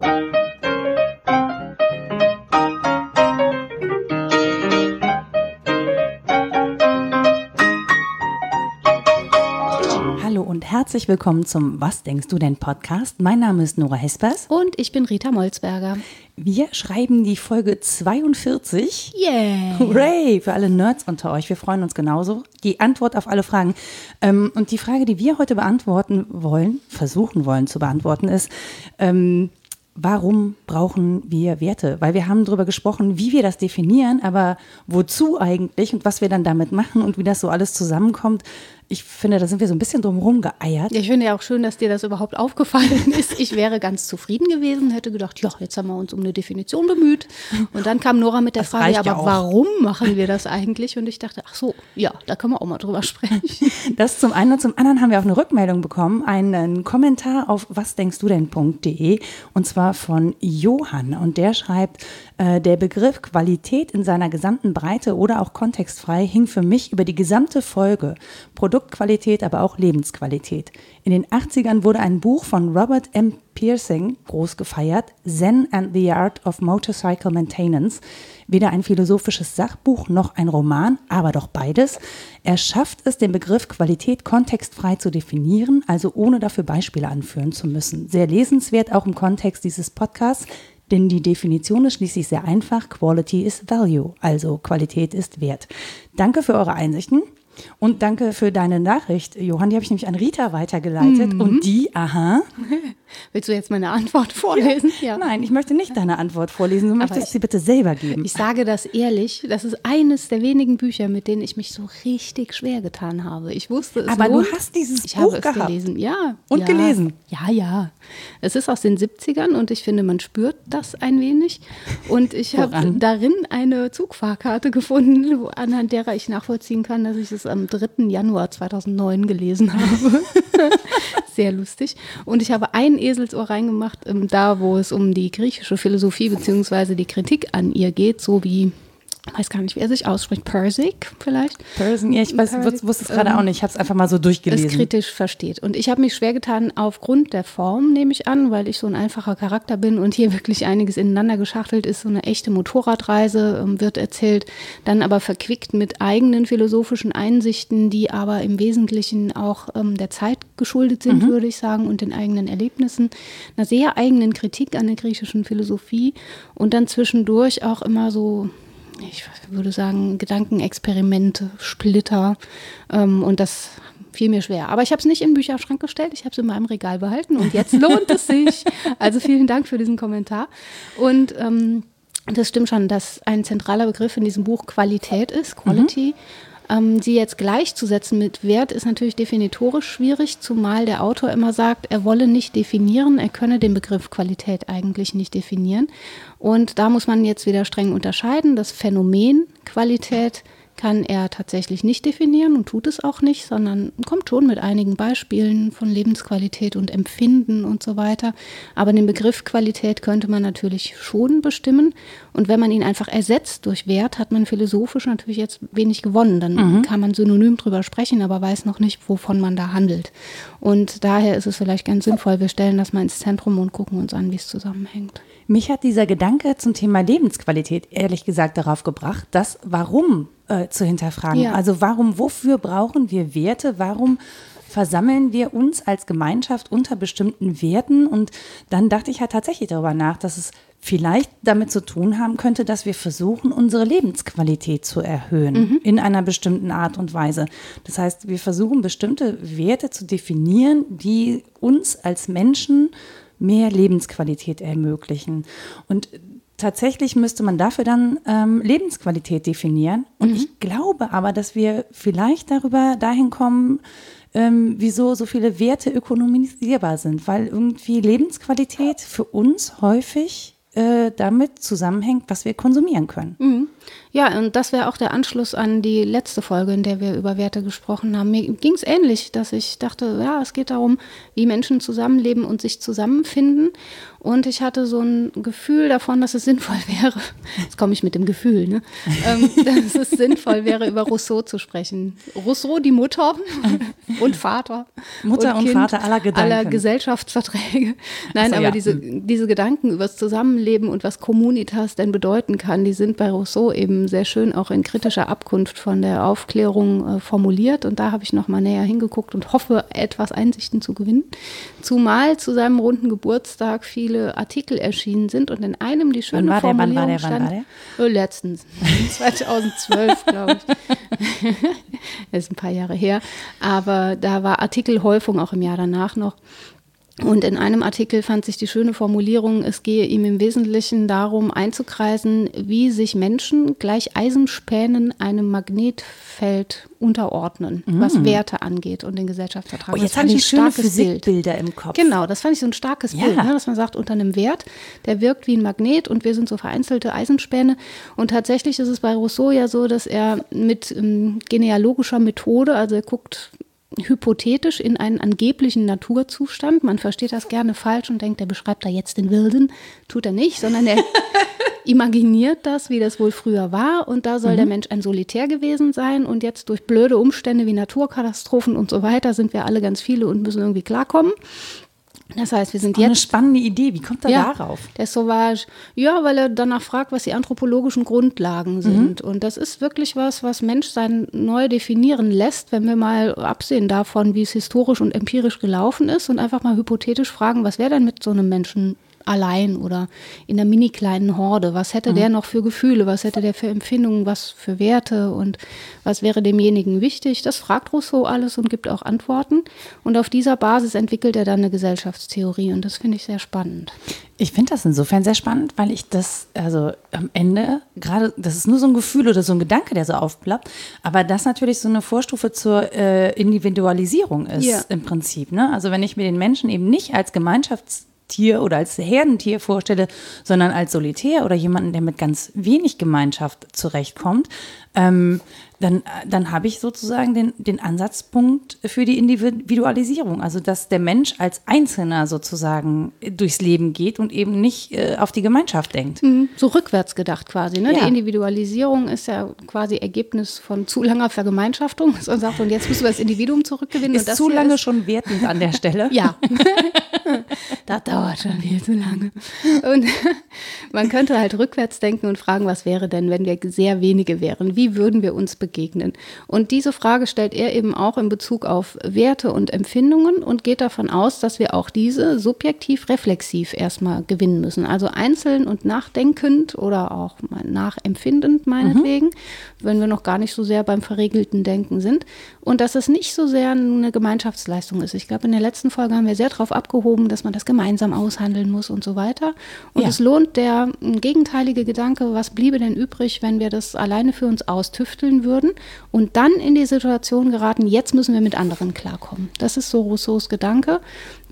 Hallo und herzlich willkommen zum Was denkst du denn Podcast. Mein Name ist Nora Hespers. Und ich bin Rita Molzberger. Wir schreiben die Folge 42. Yeah! Hooray! Für alle Nerds unter euch. Wir freuen uns genauso. Die Antwort auf alle Fragen. Ähm, und die Frage, die wir heute beantworten wollen, versuchen wollen zu beantworten, ist, ähm, warum brauchen wir Werte? Weil wir haben darüber gesprochen, wie wir das definieren, aber wozu eigentlich und was wir dann damit machen und wie das so alles zusammenkommt. Ich finde, da sind wir so ein bisschen drumherum geeiert. Ja, ich finde ja auch schön, dass dir das überhaupt aufgefallen ist. Ich wäre ganz zufrieden gewesen, hätte gedacht, ja, jetzt haben wir uns um eine Definition bemüht. Und dann kam Nora mit der Das Frage, aber ja warum machen wir das eigentlich? Und ich dachte, ach so, ja, da können wir auch mal drüber sprechen. Das zum einen und zum anderen haben wir auch eine Rückmeldung bekommen, einen Kommentar auf wasdenkstudenn.de und zwar von Johann und der schreibt, äh, der Begriff Qualität in seiner gesamten Breite oder auch kontextfrei hing für mich über die gesamte Folge. Produktqualität, aber auch Lebensqualität. In den 80ern wurde ein Buch von Robert M. Piercing groß gefeiert, Zen and the Art of Motorcycle Maintenance. Weder ein philosophisches Sachbuch noch ein Roman, aber doch beides. Er schafft es, den Begriff Qualität kontextfrei zu definieren, also ohne dafür Beispiele anführen zu müssen. Sehr lesenswert auch im Kontext dieses Podcasts, denn die Definition ist schließlich sehr einfach. Quality is Value, also Qualität ist Wert. Danke für eure Einsichten. Und danke für deine Nachricht, Johann. Die habe ich nämlich an Rita weitergeleitet. Und die, aha. Willst du jetzt meine Antwort vorlesen? Ja. Nein, ich möchte nicht deine Antwort vorlesen. Du möchtest ich- sie bitte selber geben. Ich sage das ehrlich, das ist eines der wenigen Bücher, mit denen ich mich so richtig schwer getan habe. Ich wusste es Aber du lohnt. hast dieses ich Buch habe es gehabt. gelesen, ja. Und ja, gelesen. Ja, ja. Es ist aus den 70ern und ich finde, man spürt das ein wenig. Und ich habe darin eine Zugfahrkarte gefunden, wo- anhand derer ich nachvollziehen kann, dass ich es am 3. Januar 2009 gelesen habe. Sehr lustig. Und ich habe ein Eselsohr reingemacht, ähm, da wo es um die griechische Philosophie beziehungsweise die Kritik an ihr geht, so wie, ich weiß gar nicht, wie er sich ausspricht, Persik vielleicht Person, ja, ich weiß, Parody- wusste es gerade ähm, auch nicht. Ich habe es einfach mal so es durchgelesen. kritisch versteht. Und ich habe mich schwer getan aufgrund der Form, nehme ich an, weil ich so ein einfacher Charakter bin und hier wirklich einiges ineinander geschachtelt ist. So eine echte Motorradreise ähm, wird erzählt, dann aber verquickt mit eigenen philosophischen Einsichten, die aber im Wesentlichen auch ähm, der Zeit geschuldet sind, würde ich sagen, und den eigenen Erlebnissen, einer sehr eigenen Kritik an der griechischen Philosophie und dann zwischendurch auch immer so ich würde sagen, Gedankenexperimente, Splitter. Ähm, und das fiel mir schwer. Aber ich habe es nicht in den Bücherschrank gestellt, ich habe es in meinem Regal behalten und jetzt lohnt es sich. Also vielen Dank für diesen Kommentar. Und ähm, das stimmt schon, dass ein zentraler Begriff in diesem Buch Qualität ist, Quality. Ähm, sie jetzt gleichzusetzen mit Wert ist natürlich definitorisch schwierig, zumal der Autor immer sagt, er wolle nicht definieren, er könne den Begriff Qualität eigentlich nicht definieren. Und da muss man jetzt wieder streng unterscheiden. Das Phänomen Qualität kann er tatsächlich nicht definieren und tut es auch nicht, sondern kommt schon mit einigen Beispielen von Lebensqualität und Empfinden und so weiter. Aber den Begriff Qualität könnte man natürlich schon bestimmen. Und wenn man ihn einfach ersetzt durch Wert, hat man philosophisch natürlich jetzt wenig gewonnen. Dann kann man synonym drüber sprechen, aber weiß noch nicht, wovon man da handelt. Und daher ist es vielleicht ganz sinnvoll, wir stellen das mal ins Zentrum und gucken uns an, wie es zusammenhängt. Mich hat dieser Gedanke zum Thema Lebensqualität ehrlich gesagt darauf gebracht, das Warum äh, zu hinterfragen. Ja. Also warum, wofür brauchen wir Werte? Warum versammeln wir uns als Gemeinschaft unter bestimmten Werten? Und dann dachte ich halt tatsächlich darüber nach, dass es vielleicht damit zu tun haben könnte, dass wir versuchen, unsere Lebensqualität zu erhöhen in einer bestimmten Art und Weise. Das heißt, wir versuchen bestimmte Werte zu definieren, die uns als Menschen mehr Lebensqualität ermöglichen. Und tatsächlich müsste man dafür dann ähm, Lebensqualität definieren. Und ich glaube aber, dass wir vielleicht darüber dahin kommen, ähm, wieso so viele Werte ökonomisierbar sind, weil irgendwie Lebensqualität für uns häufig äh, damit zusammenhängt, was wir konsumieren können. Mhm. Ja, und das wäre auch der Anschluss an die letzte Folge, in der wir über Werte gesprochen haben. Mir ging es ähnlich, dass ich dachte, ja, es geht darum, wie Menschen zusammenleben und sich zusammenfinden. Und ich hatte so ein Gefühl davon, dass es sinnvoll wäre, jetzt komme ich mit dem Gefühl, ne? ähm, dass es sinnvoll wäre, über Rousseau zu sprechen. Rousseau, die Mutter, und Vater. Mutter und, kind, Vater aller Gedanken. Aller Gesellschaftsverträge. Nein, so, aber ja. diese, hm. diese Gedanken über das Zusammenleben und was Communitas denn bedeuten kann, die sind bei Rousseau eben sehr schön auch in kritischer Abkunft von der Aufklärung äh, formuliert. Und da habe ich nochmal näher hingeguckt und hoffe, etwas Einsichten zu gewinnen. Zumal zu seinem runden Geburtstag viele Artikel erschienen sind und in einem die schöne wann war Formulierung der, wann war der, wann stand, war der? Oh, letztens, 2012, glaube ich. ist ein paar Jahre her. Aber da war Artikelhäufung auch im Jahr danach noch. Und in einem Artikel fand sich die schöne Formulierung, es gehe ihm im Wesentlichen darum einzukreisen, wie sich Menschen gleich Eisenspänen einem Magnetfeld unterordnen, mm. was Werte angeht und den Gesellschaftsvertrag. Oh, jetzt habe ich schöne Physikbilder im Kopf. Genau, das fand ich so ein starkes ja. Bild, ne, dass man sagt, unter einem Wert, der wirkt wie ein Magnet und wir sind so vereinzelte Eisenspäne. Und tatsächlich ist es bei Rousseau ja so, dass er mit ähm, genealogischer Methode, also er guckt hypothetisch in einen angeblichen Naturzustand. Man versteht das gerne falsch und denkt, er beschreibt da jetzt den Wilden. Tut er nicht, sondern er imaginiert das, wie das wohl früher war. Und da soll mhm. der Mensch ein Solitär gewesen sein. Und jetzt durch blöde Umstände wie Naturkatastrophen und so weiter sind wir alle ganz viele und müssen irgendwie klarkommen. Das heißt, wir sind jetzt. Eine spannende Idee. Wie kommt er ja, darauf? Der Sauvage. Ja, weil er danach fragt, was die anthropologischen Grundlagen mhm. sind. Mhm. Und das ist wirklich was, was Menschsein neu definieren lässt, wenn wir mal absehen davon, wie es historisch und empirisch gelaufen ist und einfach mal hypothetisch fragen, was wäre denn mit so einem Menschen allein oder in der mini kleinen Horde. Was hätte mhm. der noch für Gefühle? Was hätte der für Empfindungen? Was für Werte? Und was wäre demjenigen wichtig? Das fragt Rousseau alles und gibt auch Antworten. Und auf dieser Basis entwickelt er dann eine Gesellschaftstheorie. Und das finde ich sehr spannend. Ich finde das insofern sehr spannend, weil ich das, also am Ende, gerade, das ist nur so ein Gefühl oder so ein Gedanke, der so aufplappt, aber das natürlich so eine Vorstufe zur äh, Individualisierung ist ja. im Prinzip. Ne? Also wenn ich mir den Menschen eben nicht als Gemeinschafts Tier oder als Herdentier vorstelle, sondern als Solitär oder jemanden, der mit ganz wenig Gemeinschaft zurechtkommt, ähm, dann, dann habe ich sozusagen den, den Ansatzpunkt für die Individualisierung. Also, dass der Mensch als Einzelner sozusagen durchs Leben geht und eben nicht äh, auf die Gemeinschaft denkt. Mhm. So rückwärts gedacht quasi. Ne? Ja. Die Individualisierung ist ja quasi Ergebnis von zu langer Vergemeinschaftung. Und sagt, und jetzt müssen wir das Individuum zurückgewinnen. Ist zu lange ist schon wertend an der Stelle. ja. das dauert schon viel zu lange. Und man könnte halt rückwärts denken und fragen, was wäre denn, wenn wir sehr wenige wären? Wie würden wir uns begegnen? Und diese Frage stellt er eben auch in Bezug auf Werte und Empfindungen und geht davon aus, dass wir auch diese subjektiv reflexiv erstmal gewinnen müssen. Also einzeln und nachdenkend oder auch nachempfindend meinetwegen, mhm. wenn wir noch gar nicht so sehr beim verregelten Denken sind. Und dass es nicht so sehr eine Gemeinschaftsleistung ist. Ich glaube, in der letzten Folge haben wir sehr darauf abgehoben, dass man das gemeinsam aushandeln muss und so weiter. Und ja. es lohnt der gegenteilige Gedanke, was bliebe denn übrig, wenn wir das alleine für uns austüfteln würden und dann in die Situation geraten, jetzt müssen wir mit anderen klarkommen. Das ist so Rousseaus Gedanke,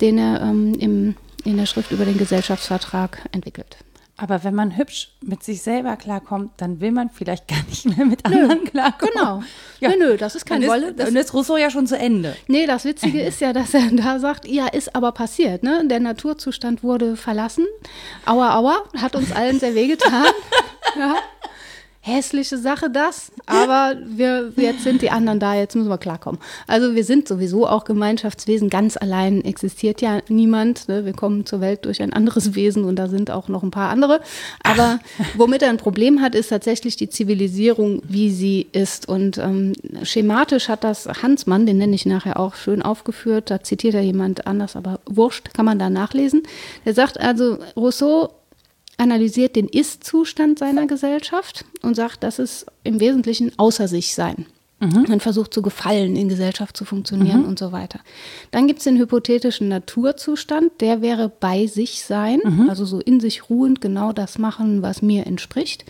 den er ähm, im, in der Schrift über den Gesellschaftsvertrag entwickelt. Aber wenn man hübsch mit sich selber klarkommt, dann will man vielleicht gar nicht mehr mit anderen nö, klarkommen. Genau. Ja. Nö, nö, das ist kein Wolle. Dann ist Rousseau ja schon zu Ende. Nee, das Witzige ist ja, dass er da sagt, ja, ist aber passiert. Ne? Der Naturzustand wurde verlassen. Aua, aua, hat uns allen sehr wehgetan. ja hässliche Sache das, aber wir, jetzt sind die anderen da, jetzt müssen wir klarkommen. Also wir sind sowieso auch Gemeinschaftswesen, ganz allein existiert ja niemand. Ne? Wir kommen zur Welt durch ein anderes Wesen und da sind auch noch ein paar andere. Aber womit er ein Problem hat, ist tatsächlich die Zivilisierung, wie sie ist. Und ähm, schematisch hat das Hansmann, den nenne ich nachher auch, schön aufgeführt. Da zitiert er jemand anders, aber wurscht, kann man da nachlesen. Der sagt also, Rousseau analysiert den Ist-Zustand seiner Gesellschaft und sagt, das ist im Wesentlichen außer sich sein. Mhm. Man versucht zu gefallen, in Gesellschaft zu funktionieren mhm. und so weiter. Dann gibt es den hypothetischen Naturzustand, der wäre bei sich sein, mhm. also so in sich ruhend genau das machen, was mir entspricht.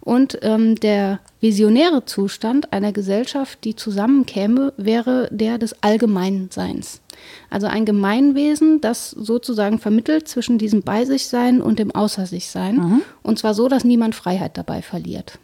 Und ähm, der visionäre Zustand einer Gesellschaft, die zusammenkäme, wäre der des Allgemeinseins. Also ein Gemeinwesen, das sozusagen vermittelt zwischen diesem Bei sich sein und dem Außer sich sein. Mhm. Und zwar so, dass niemand Freiheit dabei verliert.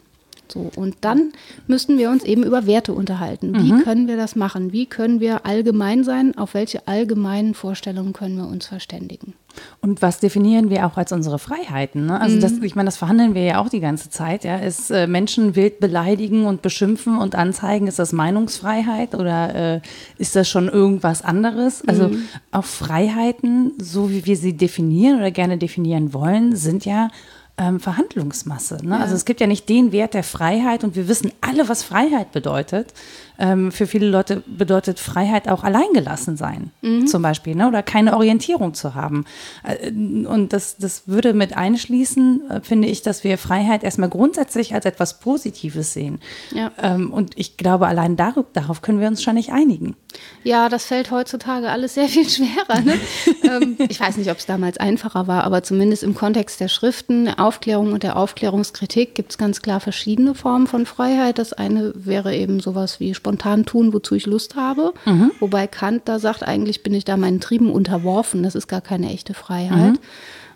So, und dann müssten wir uns eben über Werte unterhalten. Wie mhm. können wir das machen? Wie können wir allgemein sein? Auf welche allgemeinen Vorstellungen können wir uns verständigen? Und was definieren wir auch als unsere Freiheiten? Ne? Also, das, mhm. ich meine, das verhandeln wir ja auch die ganze Zeit. Ja? Ist äh, Menschen wild beleidigen und beschimpfen und anzeigen, ist das Meinungsfreiheit oder äh, ist das schon irgendwas anderes? Also, mhm. auch Freiheiten, so wie wir sie definieren oder gerne definieren wollen, sind ja ähm, Verhandlungsmasse. Ne? Ja. Also es gibt ja nicht den Wert der Freiheit und wir wissen alle, was Freiheit bedeutet. Ähm, für viele Leute bedeutet Freiheit auch alleingelassen sein, mhm. zum Beispiel, ne? oder keine Orientierung zu haben. Äh, und das, das würde mit einschließen, äh, finde ich, dass wir Freiheit erstmal grundsätzlich als etwas Positives sehen. Ja. Ähm, und ich glaube, allein darauf, darauf können wir uns schon nicht einigen. Ja, das fällt heutzutage alles sehr viel schwerer. Ne? ähm, ich weiß nicht, ob es damals einfacher war, aber zumindest im Kontext der Schriften, der Aufklärung und der Aufklärungskritik gibt es ganz klar verschiedene Formen von Freiheit. Das eine wäre eben sowas wie spontan tun, wozu ich Lust habe. Mhm. Wobei Kant da sagt, eigentlich bin ich da meinen Trieben unterworfen. Das ist gar keine echte Freiheit. Mhm.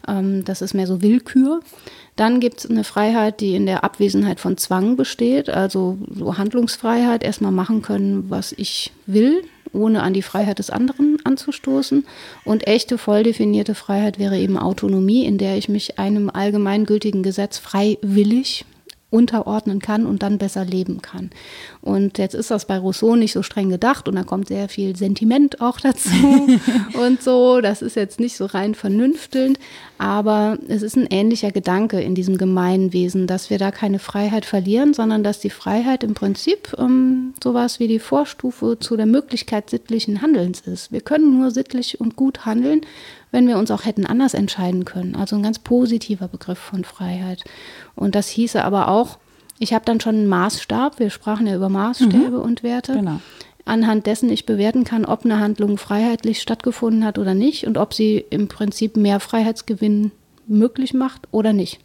Ähm, das ist mehr so Willkür. Dann gibt es eine Freiheit, die in der Abwesenheit von Zwang besteht, also so Handlungsfreiheit, erstmal machen können, was ich will, ohne an die Freiheit des anderen anzustoßen. Und echte, voll definierte Freiheit wäre eben Autonomie, in der ich mich einem allgemeingültigen Gesetz freiwillig unterordnen kann und dann besser leben kann. Und jetzt ist das bei Rousseau nicht so streng gedacht und da kommt sehr viel Sentiment auch dazu und so. Das ist jetzt nicht so rein vernünftelnd, aber es ist ein ähnlicher Gedanke in diesem Gemeinwesen, dass wir da keine Freiheit verlieren, sondern dass die Freiheit im Prinzip ähm, sowas wie die Vorstufe zu der Möglichkeit sittlichen Handelns ist. Wir können nur sittlich und gut handeln, wenn wir uns auch hätten anders entscheiden können. Also ein ganz positiver Begriff von Freiheit. Und das hieße aber auch, ich habe dann schon einen Maßstab, wir sprachen ja über Maßstäbe mhm. und Werte, genau. anhand dessen ich bewerten kann, ob eine Handlung freiheitlich stattgefunden hat oder nicht und ob sie im Prinzip mehr Freiheitsgewinn möglich macht oder nicht.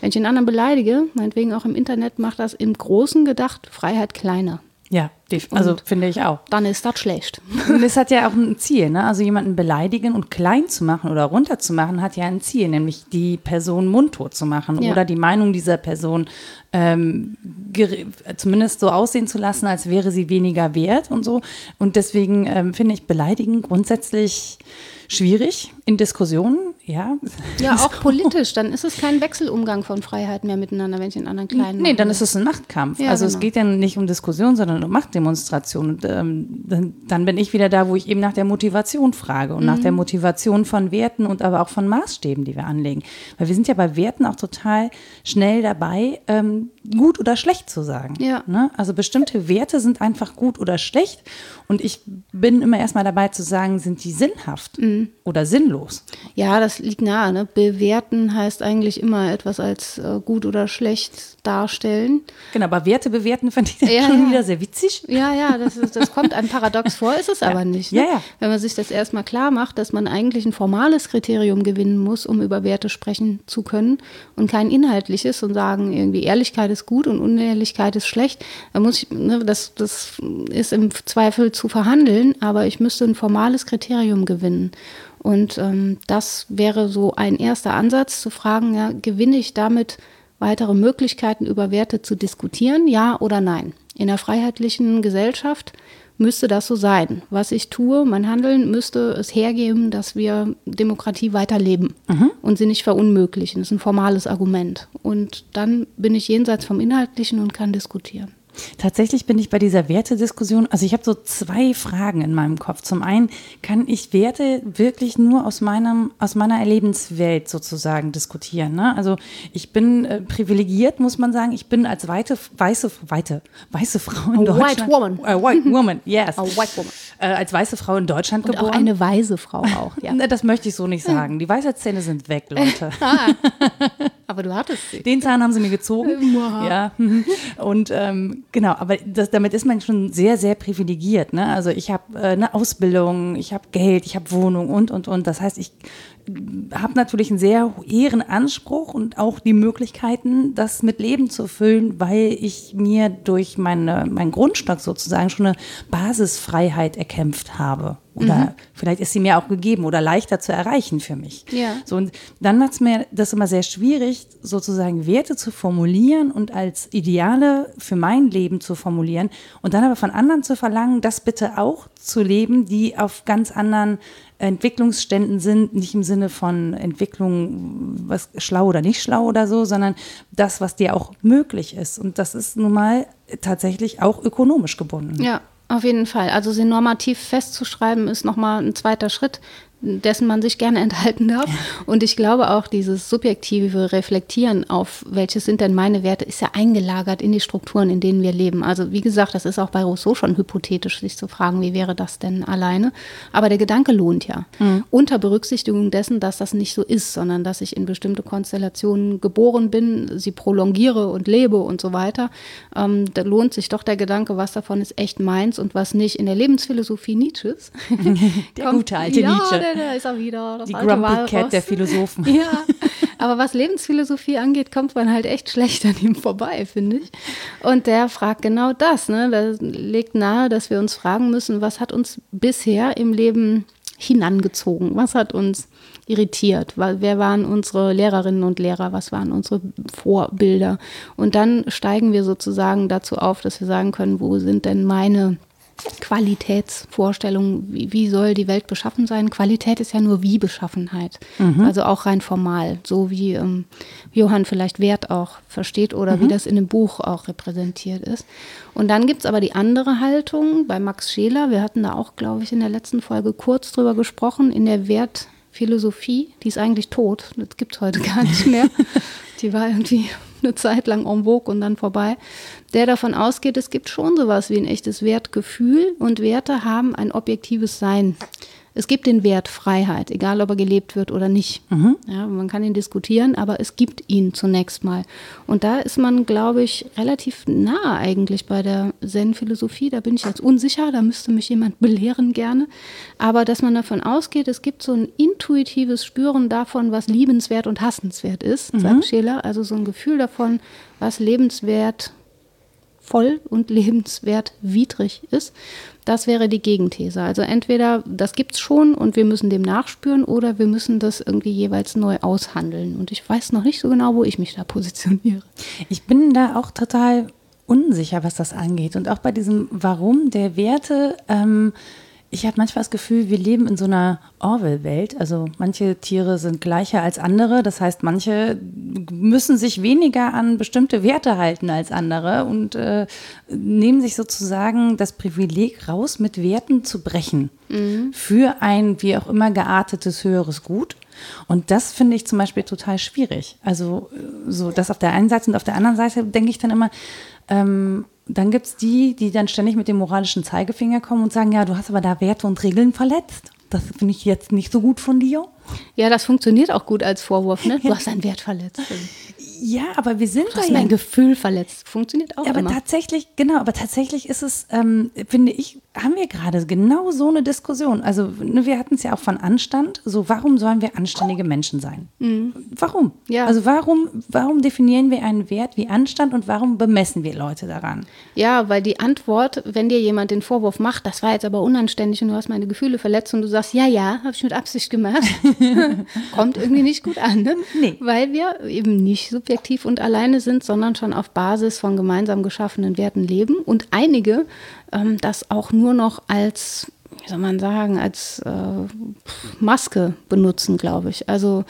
Wenn ich den anderen beleidige, meinetwegen auch im Internet, macht das im Großen gedacht Freiheit kleiner. Ja, also und finde ich auch. Dann ist das schlecht. Und es hat ja auch ein Ziel, ne? Also jemanden beleidigen und klein zu machen oder runterzumachen, hat ja ein Ziel, nämlich die Person mundtot zu machen ja. oder die Meinung dieser Person ähm, zumindest so aussehen zu lassen, als wäre sie weniger wert und so. Und deswegen ähm, finde ich Beleidigen grundsätzlich schwierig in Diskussionen, ja. Ja, auch politisch. Dann ist es kein Wechselumgang von Freiheit mehr miteinander, wenn ich den anderen kleinen. Nee, dann ist es ein Machtkampf. Ja, also genau. es geht ja nicht um Diskussion, sondern um Machtdemonstration. Und ähm, dann, dann, bin ich wieder da, wo ich eben nach der Motivation frage und mhm. nach der. Motivation von Werten und aber auch von Maßstäben, die wir anlegen. Weil wir sind ja bei Werten auch total schnell dabei, ähm, gut oder schlecht zu sagen. Ja. Ne? Also bestimmte Werte sind einfach gut oder schlecht. Und ich bin immer erstmal dabei zu sagen, sind die sinnhaft mhm. oder sinnlos? Ja, das liegt nahe. Ne? Bewerten heißt eigentlich immer etwas als äh, gut oder schlecht darstellen. Genau, aber Werte bewerten fand ich ja, schon ja. wieder sehr witzig. Ja, ja, das, ist, das kommt einem paradox vor, ist es ja. aber nicht. Ne? Wenn man sich das erstmal klar macht, dass man eigentlich ein formales Kriterium gewinnen muss, um über Werte sprechen zu können und kein inhaltliches und sagen, irgendwie Ehrlichkeit ist gut und Unehrlichkeit ist schlecht, dann muss ich, ne, das, das ist im Zweifel zu verhandeln, aber ich müsste ein formales Kriterium gewinnen. Und ähm, das wäre so ein erster Ansatz zu fragen, ja, gewinne ich damit weitere Möglichkeiten über Werte zu diskutieren, ja oder nein? In einer freiheitlichen Gesellschaft müsste das so sein. Was ich tue, mein Handeln müsste es hergeben, dass wir Demokratie weiterleben mhm. und sie nicht verunmöglichen. Das ist ein formales Argument. Und dann bin ich jenseits vom Inhaltlichen und kann diskutieren. Tatsächlich bin ich bei dieser Wertediskussion, also ich habe so zwei Fragen in meinem Kopf. Zum einen, kann ich Werte wirklich nur aus, meinem, aus meiner Erlebenswelt sozusagen diskutieren? Ne? Also ich bin äh, privilegiert, muss man sagen. Ich bin als weite, weiße, weite, weiße Frau in A Deutschland. White woman. A white woman, yes. A white woman. Äh, als weiße Frau in Deutschland Und geboren. Auch eine weise Frau auch, ja. das möchte ich so nicht sagen. Die Weisheitszähne sind weg, Leute. aber du hattest sie. Den Zahn haben sie mir gezogen. ja. Und ähm, Genau, aber das, damit ist man schon sehr, sehr privilegiert. Ne? Also ich habe äh, eine Ausbildung, ich habe Geld, ich habe Wohnung und, und, und. Das heißt, ich habe natürlich einen sehr hehren Anspruch und auch die Möglichkeiten, das mit Leben zu füllen, weil ich mir durch meine, meinen Grundstock sozusagen schon eine Basisfreiheit erkämpft habe. Oder mhm. vielleicht ist sie mir auch gegeben oder leichter zu erreichen für mich. Ja. So, und dann macht es mir das immer sehr schwierig, sozusagen Werte zu formulieren und als Ideale für mein Leben zu formulieren und dann aber von anderen zu verlangen, das bitte auch zu leben, die auf ganz anderen Entwicklungsständen sind, nicht im Sinne von Entwicklung, was schlau oder nicht schlau oder so, sondern das, was dir auch möglich ist. Und das ist nun mal tatsächlich auch ökonomisch gebunden. Ja, auf jeden Fall. Also sie normativ festzuschreiben, ist nochmal ein zweiter Schritt dessen man sich gerne enthalten darf. Und ich glaube auch, dieses subjektive Reflektieren auf, welches sind denn meine Werte, ist ja eingelagert in die Strukturen, in denen wir leben. Also wie gesagt, das ist auch bei Rousseau schon hypothetisch, sich zu fragen, wie wäre das denn alleine. Aber der Gedanke lohnt ja. Mhm. Unter Berücksichtigung dessen, dass das nicht so ist, sondern dass ich in bestimmte Konstellationen geboren bin, sie prolongiere und lebe und so weiter. Ähm, da lohnt sich doch der Gedanke, was davon ist echt meins und was nicht. In der Lebensphilosophie Nietzsches. der gute alte ja, Nietzsche da ist er wieder. Die Grumpy Walross. Cat der Philosophen. Ja, aber was Lebensphilosophie angeht, kommt man halt echt schlecht an ihm vorbei, finde ich. Und der fragt genau das. Ne? Der legt nahe, dass wir uns fragen müssen, was hat uns bisher im Leben hinangezogen? Was hat uns irritiert? Wer waren unsere Lehrerinnen und Lehrer? Was waren unsere Vorbilder? Und dann steigen wir sozusagen dazu auf, dass wir sagen können, wo sind denn meine Qualitätsvorstellung, wie, wie, soll die Welt beschaffen sein? Qualität ist ja nur wie Beschaffenheit. Mhm. Also auch rein formal, so wie ähm, Johann vielleicht Wert auch versteht oder mhm. wie das in dem Buch auch repräsentiert ist. Und dann gibt es aber die andere Haltung bei Max Scheler. Wir hatten da auch, glaube ich, in der letzten Folge kurz drüber gesprochen, in der Wertphilosophie. Die ist eigentlich tot. Das gibt es heute gar nicht mehr. die war irgendwie eine Zeit lang en vogue und dann vorbei, der davon ausgeht, es gibt schon sowas wie ein echtes Wertgefühl und Werte haben ein objektives Sein. Es gibt den Wert Freiheit, egal ob er gelebt wird oder nicht. Mhm. Ja, man kann ihn diskutieren, aber es gibt ihn zunächst mal. Und da ist man, glaube ich, relativ nah eigentlich bei der Zen-Philosophie. Da bin ich jetzt unsicher, da müsste mich jemand belehren gerne. Aber dass man davon ausgeht, es gibt so ein intuitives Spüren davon, was liebenswert und hassenswert ist, mhm. sagt Scheler. Also so ein Gefühl davon, was lebenswert voll und lebenswert widrig ist. Das wäre die Gegenthese. Also entweder das gibt es schon und wir müssen dem nachspüren oder wir müssen das irgendwie jeweils neu aushandeln. Und ich weiß noch nicht so genau, wo ich mich da positioniere. Ich bin da auch total unsicher, was das angeht. Und auch bei diesem Warum der Werte. Ähm, ich habe manchmal das Gefühl, wir leben in so einer Orwell-Welt. Also manche Tiere sind gleicher als andere. Das heißt, manche müssen sich weniger an bestimmte Werte halten als andere und äh, nehmen sich sozusagen das Privileg raus, mit Werten zu brechen mhm. für ein wie auch immer geartetes höheres Gut. Und das finde ich zum Beispiel total schwierig. Also so das auf der einen Seite und auf der anderen Seite denke ich dann immer, ähm, dann gibt es die, die dann ständig mit dem moralischen Zeigefinger kommen und sagen, ja, du hast aber da Werte und Regeln verletzt. Das finde ich jetzt nicht so gut von dir. Ja, das funktioniert auch gut als Vorwurf, ne? Du hast einen Wert verletzt. Ja, aber wir sind du hast da mein Gefühl verletzt. Funktioniert auch ja, aber immer. tatsächlich, genau, aber tatsächlich ist es, ähm, finde ich, haben wir gerade genau so eine Diskussion. Also ne, wir hatten es ja auch von Anstand. So, warum sollen wir anständige Menschen sein? Mhm. Warum? Ja. Also warum, warum definieren wir einen Wert wie Anstand und warum bemessen wir Leute daran? Ja, weil die Antwort, wenn dir jemand den Vorwurf macht, das war jetzt aber unanständig und du hast meine Gefühle verletzt und du sagst, ja, ja, habe ich mit Absicht gemacht, kommt irgendwie nicht gut an. Ne? Nee. Weil wir eben nicht subjektiv und alleine sind, sondern schon auf Basis von gemeinsam geschaffenen Werten leben und einige ähm, das auch nur noch als wie soll man sagen, als äh, Maske benutzen, glaube ich. Also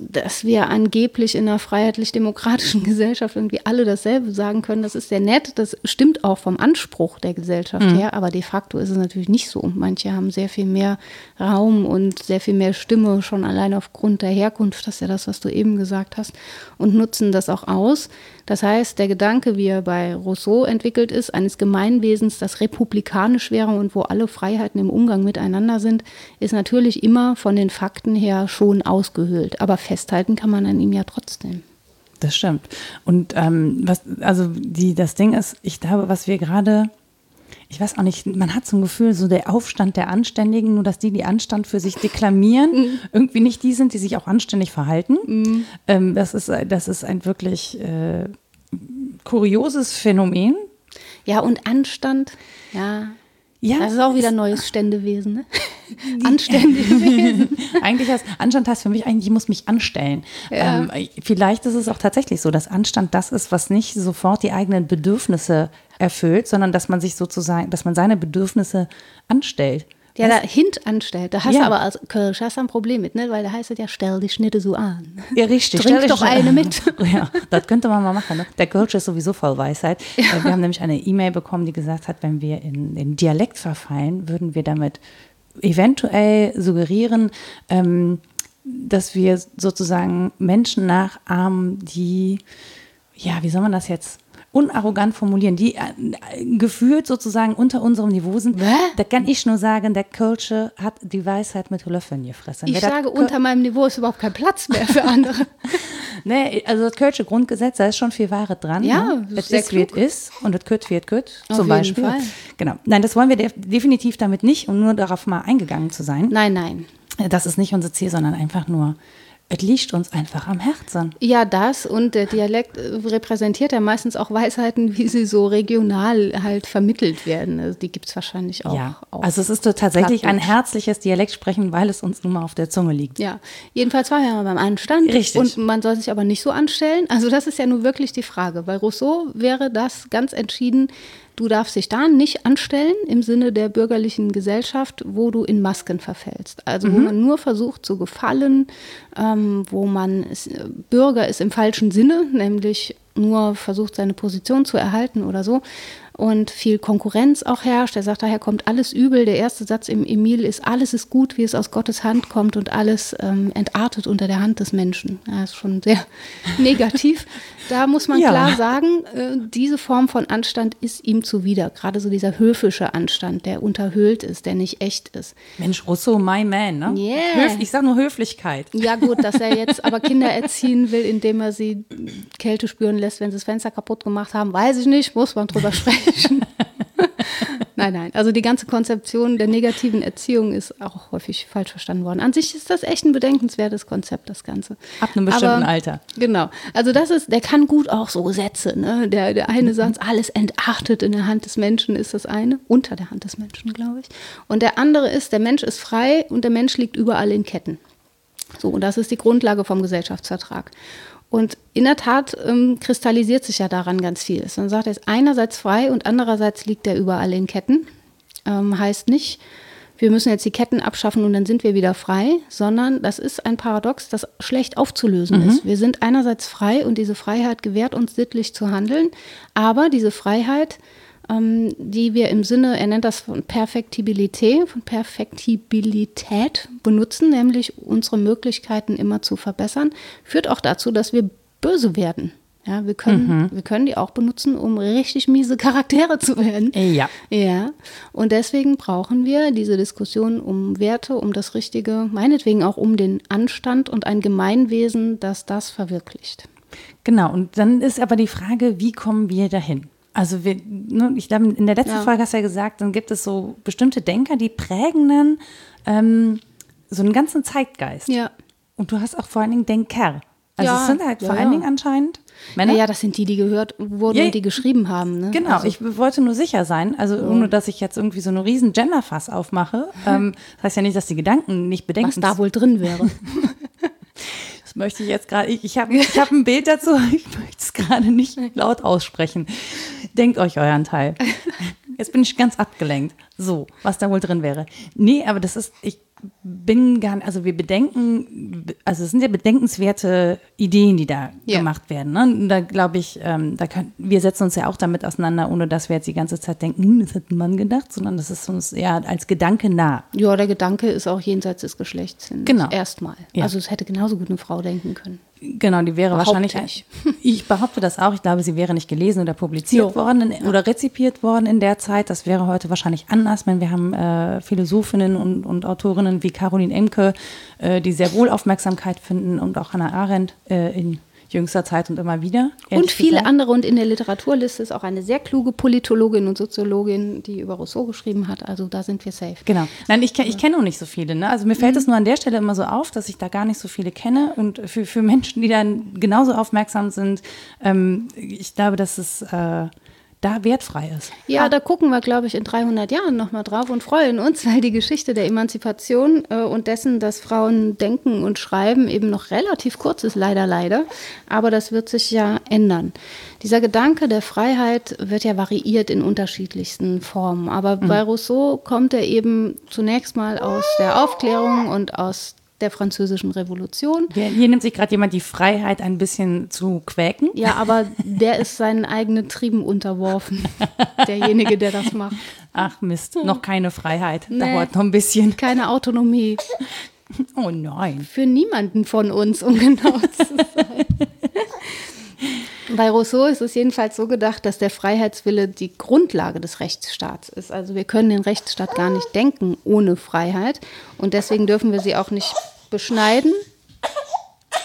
dass wir angeblich in einer freiheitlich-demokratischen Gesellschaft irgendwie alle dasselbe sagen können, das ist sehr nett. Das stimmt auch vom Anspruch der Gesellschaft mhm. her, aber de facto ist es natürlich nicht so. Manche haben sehr viel mehr Raum und sehr viel mehr Stimme schon allein aufgrund der Herkunft, das ist ja das, was du eben gesagt hast, und nutzen das auch aus. Das heißt, der Gedanke, wie er bei Rousseau entwickelt ist, eines Gemeinwesens, das republikanisch wäre und wo alle Freiheiten im Umgang miteinander sind, ist natürlich immer von den Fakten her schon ausgehöhlt. Aber festhalten kann man an ihm ja trotzdem. Das stimmt. Und ähm, was, also die, das Ding ist, ich glaube, was wir gerade ich weiß auch nicht, man hat so ein Gefühl, so der Aufstand der Anständigen, nur dass die, die Anstand für sich deklamieren, mhm. irgendwie nicht die sind, die sich auch anständig verhalten. Mhm. Ähm, das, ist, das ist ein wirklich äh, kurioses Phänomen. Ja, und Anstand, ja. Ja, das ist auch wieder neues Ständewesen, ne? Anständige Wesen. eigentlich heißt Anstand heißt für mich eigentlich, ich muss mich anstellen. Ja. Ähm, vielleicht ist es auch tatsächlich so, dass Anstand das ist, was nicht sofort die eigenen Bedürfnisse erfüllt, sondern dass man sich sozusagen, dass man seine Bedürfnisse anstellt. Ja, da hint anstellt. Da hast ja. du aber als Kölsch hast du ein Problem mit, ne? Weil da heißt es ja, stell die Schnitte so an. Ja, richtig. Trink doch eine mit. ja, das könnte man mal machen. Ne? Der Kölsch ist sowieso voll Weisheit. Ja. Äh, wir haben nämlich eine E-Mail bekommen, die gesagt hat, wenn wir in, in Dialekt verfallen, würden wir damit eventuell suggerieren, ähm, dass wir sozusagen Menschen nachahmen, die, ja, wie soll man das jetzt unarrogant formulieren, die äh, gefühlt sozusagen unter unserem Niveau sind. Hä? Da kann ich nur sagen, der Kölsche hat die Weisheit mit Löffeln gefressen. Ich sage, unter meinem Niveau ist überhaupt kein Platz mehr für andere. nee, also das Kölsche Grundgesetz, da ist schon viel Wahre dran. Ja, ne? es ist, es ist und es kürt, wie es kürt, zum Beispiel. Fall. Genau. Nein, das wollen wir def definitiv damit nicht, um nur darauf mal eingegangen zu sein. Nein, nein. Das ist nicht unser Ziel, sondern einfach nur es liegt uns einfach am Herzen. Ja, das und der Dialekt äh, repräsentiert ja meistens auch Weisheiten, wie sie so regional halt vermittelt werden. Also die gibt es wahrscheinlich auch. Ja, also es ist tatsächlich ein herzliches Dialektsprechen, weil es uns nun mal auf der Zunge liegt. Ja, jedenfalls war ja beim Anstand. Richtig. Und man soll sich aber nicht so anstellen. Also das ist ja nur wirklich die Frage. Bei Rousseau wäre das ganz entschieden, Du darfst dich da nicht anstellen im Sinne der bürgerlichen Gesellschaft, wo du in Masken verfällst. Also mhm. wo man nur versucht zu gefallen, ähm, wo man ist, Bürger ist im falschen Sinne, nämlich nur versucht seine Position zu erhalten oder so und viel Konkurrenz auch herrscht. Er sagt, daher kommt alles übel. Der erste Satz im Emil ist, alles ist gut, wie es aus Gottes Hand kommt und alles ähm, entartet unter der Hand des Menschen. Ja, ist schon sehr negativ. Da muss man ja. klar sagen, äh, diese Form von Anstand ist ihm zuwider. Gerade so dieser höfische Anstand, der unterhöhlt ist, der nicht echt ist. Mensch, Rousseau, my man, ne? Yeah. Höf ich sag nur Höflichkeit. Ja gut, dass er jetzt aber Kinder erziehen will, indem er sie Kälte spüren lässt, wenn sie das Fenster kaputt gemacht haben, weiß ich nicht, muss man drüber sprechen. nein, nein. Also die ganze Konzeption der negativen Erziehung ist auch häufig falsch verstanden worden. An sich ist das echt ein bedenkenswertes Konzept, das Ganze. Ab einem bestimmten Aber, Alter. Genau. Also das ist, der kann gut auch so Sätze. Ne? Der, der eine mhm. Satz, alles entartet in der Hand des Menschen, ist das eine. Unter der Hand des Menschen, glaube ich. Und der andere ist, der Mensch ist frei und der Mensch liegt überall in Ketten. So, und das ist die Grundlage vom Gesellschaftsvertrag. Und in der Tat ähm, kristallisiert sich ja daran ganz viel. Man sagt, er ist einerseits frei und andererseits liegt er überall in Ketten. Ähm, heißt nicht, wir müssen jetzt die Ketten abschaffen und dann sind wir wieder frei, sondern das ist ein Paradox, das schlecht aufzulösen mhm. ist. Wir sind einerseits frei und diese Freiheit gewährt uns sittlich zu handeln, aber diese Freiheit ähm, die wir im Sinne, er nennt das von Perfektibilität, von Perfektibilität benutzen, nämlich unsere Möglichkeiten immer zu verbessern, führt auch dazu, dass wir böse werden. Ja, wir können, mhm. wir können die auch benutzen, um richtig miese Charaktere zu werden. Ja. Ja. Und deswegen brauchen wir diese Diskussion um Werte, um das Richtige, meinetwegen auch um den Anstand und ein Gemeinwesen, das das verwirklicht. Genau. Und dann ist aber die Frage, wie kommen wir dahin? Also wir, ne, ich glaube, in der letzten ja. Folge hast du ja gesagt, dann gibt es so bestimmte Denker, die prägen dann ähm, so einen ganzen Zeitgeist. Ja. Und du hast auch vor allen Dingen Denker. Also ja, es sind halt ja, vor allen Dingen anscheinend Männer. Ja, das sind die, die gehört wurden und die geschrieben haben. Ne? Genau, also. ich wollte nur sicher sein, also ohne, dass ich jetzt irgendwie so eine riesen Genderfass aufmache. Ähm, das heißt ja nicht, dass die Gedanken nicht bedenken. Was da wohl drin wäre. Das möchte ich jetzt gerade, ich, ich habe ich hab ein Bild dazu, ich möchte es gerade nicht laut aussprechen. Denkt euch euren Teil. Jetzt bin ich ganz abgelenkt. So, was da wohl drin wäre. Nee, aber das ist, ich bin gar nicht, also wir bedenken, also es sind ja bedenkenswerte Ideen, die da ja. gemacht werden. Ne? Und da glaube ich, ähm, da können, wir setzen uns ja auch damit auseinander, ohne dass wir jetzt die ganze Zeit denken, hm, das hat ein Mann gedacht, sondern das ist uns eher als Gedanke nah. Ja, der Gedanke ist auch jenseits des Geschlechts. Genau. Erstmal. Ja. Also es hätte genauso gut eine Frau denken können. Genau, die wäre Behaupte wahrscheinlich. Ich. ich behaupte das auch. Ich glaube, sie wäre nicht gelesen oder publiziert jo. worden ja. oder rezipiert worden in der Zeit. Das wäre heute wahrscheinlich anders, wenn wir haben äh, Philosophinnen und, und Autorinnen wie Caroline Emke, äh, die sehr wohl Aufmerksamkeit finden und auch Hannah Arendt äh, in jüngster Zeit und immer wieder. Und viele gesagt. andere. Und in der Literaturliste ist auch eine sehr kluge Politologin und Soziologin, die über Rousseau geschrieben hat. Also da sind wir safe. Genau. Nein, ich, ich kenne auch nicht so viele. Ne? Also mir fällt es mhm. nur an der Stelle immer so auf, dass ich da gar nicht so viele kenne. Und für, für Menschen, die dann genauso aufmerksam sind, ähm, ich glaube, dass es äh, da wertfrei ist. Ja, ah. da gucken wir, glaube ich, in 300 Jahren nochmal drauf und freuen uns, weil die Geschichte der Emanzipation äh, und dessen, dass Frauen denken und schreiben, eben noch relativ kurz ist, leider, leider. Aber das wird sich ja ändern. Dieser Gedanke der Freiheit wird ja variiert in unterschiedlichsten Formen. Aber mhm. bei Rousseau kommt er eben zunächst mal aus der Aufklärung und aus der französischen Revolution. Hier, hier nimmt sich gerade jemand die Freiheit, ein bisschen zu quäken. Ja, aber der ist seinen eigenen Trieben unterworfen, derjenige, der das macht. Ach Mist, noch keine Freiheit, nee, dauert noch ein bisschen. Keine Autonomie. Oh nein. Für niemanden von uns, um genau zu sein. Bei Rousseau ist es jedenfalls so gedacht, dass der Freiheitswille die Grundlage des Rechtsstaats ist. Also wir können den Rechtsstaat gar nicht denken ohne Freiheit und deswegen dürfen wir sie auch nicht beschneiden.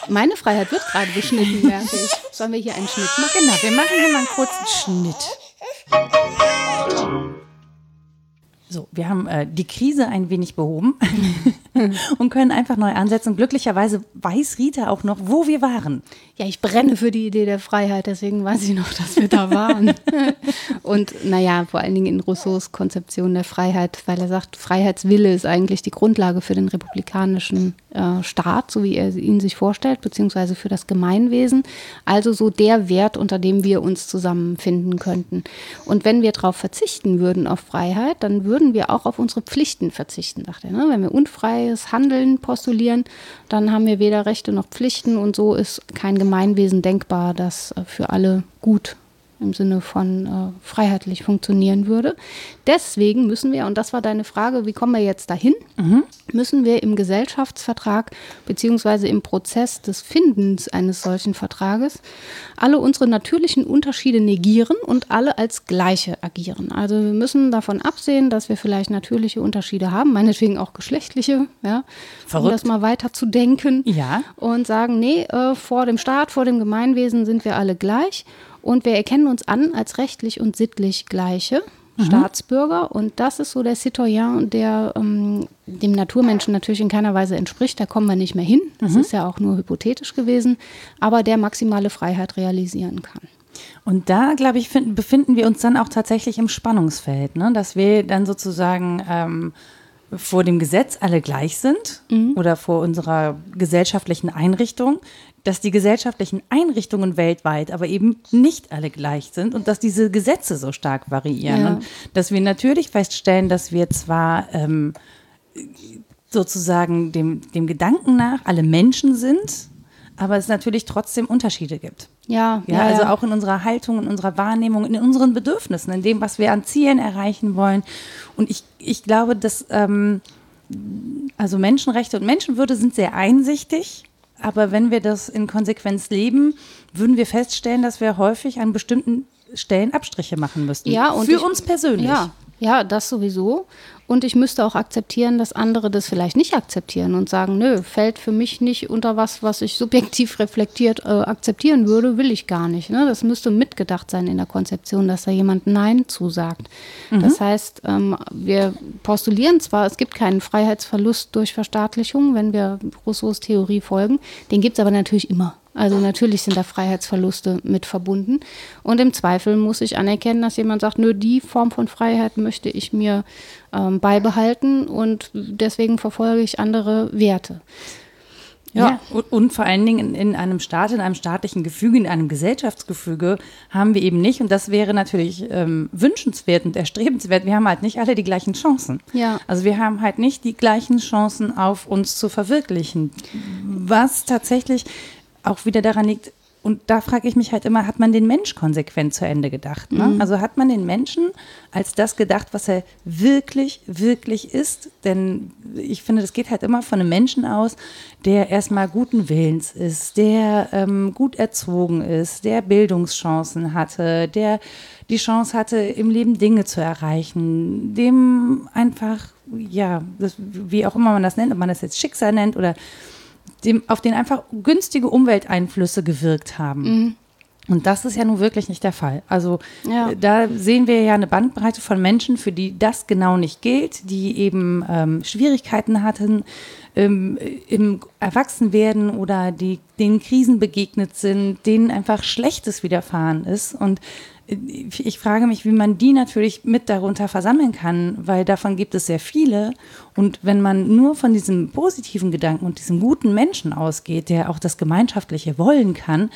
Meine Freiheit wird gerade beschnitten, merke ich. Sollen wir hier einen Schnitt machen? Genau, wir machen hier mal einen kurzen Schnitt. So, wir haben äh, die Krise ein wenig behoben und können einfach neu ansetzen. Glücklicherweise weiß Rita auch noch, wo wir waren. Ja, ich brenne für die Idee der Freiheit, deswegen weiß ich noch, dass wir da waren. und naja, vor allen Dingen in Rousseaus Konzeption der Freiheit, weil er sagt, Freiheitswille ist eigentlich die Grundlage für den republikanischen äh, Staat, so wie er ihn sich vorstellt, beziehungsweise für das Gemeinwesen. Also so der Wert, unter dem wir uns zusammenfinden könnten. Und wenn wir darauf verzichten würden, auf Freiheit, dann würden wir auch auf unsere Pflichten verzichten, sagt er. Ne? Wenn wir unfreies Handeln postulieren, dann haben wir weder Rechte noch Pflichten und so ist kein Gemeinwesen denkbar, das äh, für alle gut im Sinne von äh, freiheitlich funktionieren würde. Deswegen müssen wir, und das war deine Frage, wie kommen wir jetzt dahin, mhm. müssen wir im Gesellschaftsvertrag beziehungsweise im Prozess des Findens eines solchen Vertrages alle unsere natürlichen Unterschiede negieren und alle als gleiche agieren. Also wir müssen davon absehen, dass wir vielleicht natürliche Unterschiede haben, meinetwegen auch geschlechtliche, ja, Verrückt. um das mal weiter zu denken ja. und sagen, nee, äh, vor dem Staat, vor dem Gemeinwesen sind wir alle gleich und wir erkennen uns an als rechtlich und sittlich gleiche mhm. Staatsbürger. Und das ist so der Citoyen, der ähm, dem Naturmenschen natürlich in keiner Weise entspricht. Da kommen wir nicht mehr hin. Das mhm. ist ja auch nur hypothetisch gewesen, aber der maximale Freiheit realisieren kann. Und da, glaube ich, find, befinden wir uns dann auch tatsächlich im Spannungsfeld, ne? dass wir dann sozusagen ähm, vor dem Gesetz alle gleich sind mhm. oder vor unserer gesellschaftlichen Einrichtung, dass die gesellschaftlichen Einrichtungen weltweit aber eben nicht alle gleich sind und dass diese Gesetze so stark variieren. Ja. Und dass wir natürlich feststellen, dass wir zwar ähm, sozusagen dem, dem Gedanken nach alle Menschen sind, aber es natürlich trotzdem Unterschiede gibt. Ja, ja, ja also ja. auch in unserer Haltung, in unserer Wahrnehmung, in unseren Bedürfnissen, in dem, was wir an Zielen erreichen wollen. Und ich, ich glaube, dass ähm, also Menschenrechte und Menschenwürde sind sehr einsichtig aber wenn wir das in Konsequenz leben, würden wir feststellen, dass wir häufig an bestimmten Stellen Abstriche machen müssten. Ja, und für ich, uns persönlich. Ja, ja, das sowieso. Und ich müsste auch akzeptieren, dass andere das vielleicht nicht akzeptieren und sagen, nö, fällt für mich nicht unter was, was ich subjektiv reflektiert äh, akzeptieren würde, will ich gar nicht. Ne? Das müsste mitgedacht sein in der Konzeption, dass da jemand Nein zusagt. Mhm. Das heißt, ähm, wir postulieren zwar, es gibt keinen Freiheitsverlust durch Verstaatlichung, wenn wir Rousseaus Theorie folgen, den gibt es aber natürlich immer. Also natürlich sind da Freiheitsverluste mit verbunden. Und im Zweifel muss ich anerkennen, dass jemand sagt, nö, die Form von Freiheit möchte ich mir ähm, beibehalten und deswegen verfolge ich andere Werte. Ja, ja. Und, und, vor allen Dingen in, in, einem Staat, in einem staatlichen Gefüge, in einem Gesellschaftsgefüge haben wir eben nicht, und das wäre natürlich ähm, wünschenswert und erstrebenswert, wir haben halt nicht alle die gleichen Chancen. Ja. Also wir haben halt nicht die gleichen Chancen auf uns zu verwirklichen. Was tatsächlich auch wieder daran liegt, und da frage ich mich halt immer, hat man den Mensch konsequent zu Ende gedacht? Ne? Mhm. Also hat man den Menschen als das gedacht, was er wirklich, wirklich ist? Denn ich finde, das geht halt immer von einem Menschen aus, der erstmal guten Willens ist, der ähm, gut erzogen ist, der Bildungschancen hatte, der die Chance hatte, im Leben Dinge zu erreichen, dem einfach, ja, das, wie auch immer man das nennt, ob man das jetzt Schicksal nennt oder dem, auf den einfach günstige Umwelteinflüsse gewirkt haben. Mhm. Und das ist ja nun wirklich nicht der Fall. Also ja. Äh, da sehen wir ja eine Bandbreite von Menschen, für die das genau nicht gilt, die eben ähm, Schwierigkeiten hatten ähm, im Erwachsenwerden oder die denen Krisen begegnet sind, denen einfach Schlechtes widerfahren ist. Und ich frage mich, wie man die natürlich mit darunter versammeln kann, weil davon gibt es sehr viele. Und wenn man nur von diesem positiven Gedanken und diesem guten Menschen ausgeht, der auch das Gemeinschaftliche wollen kann,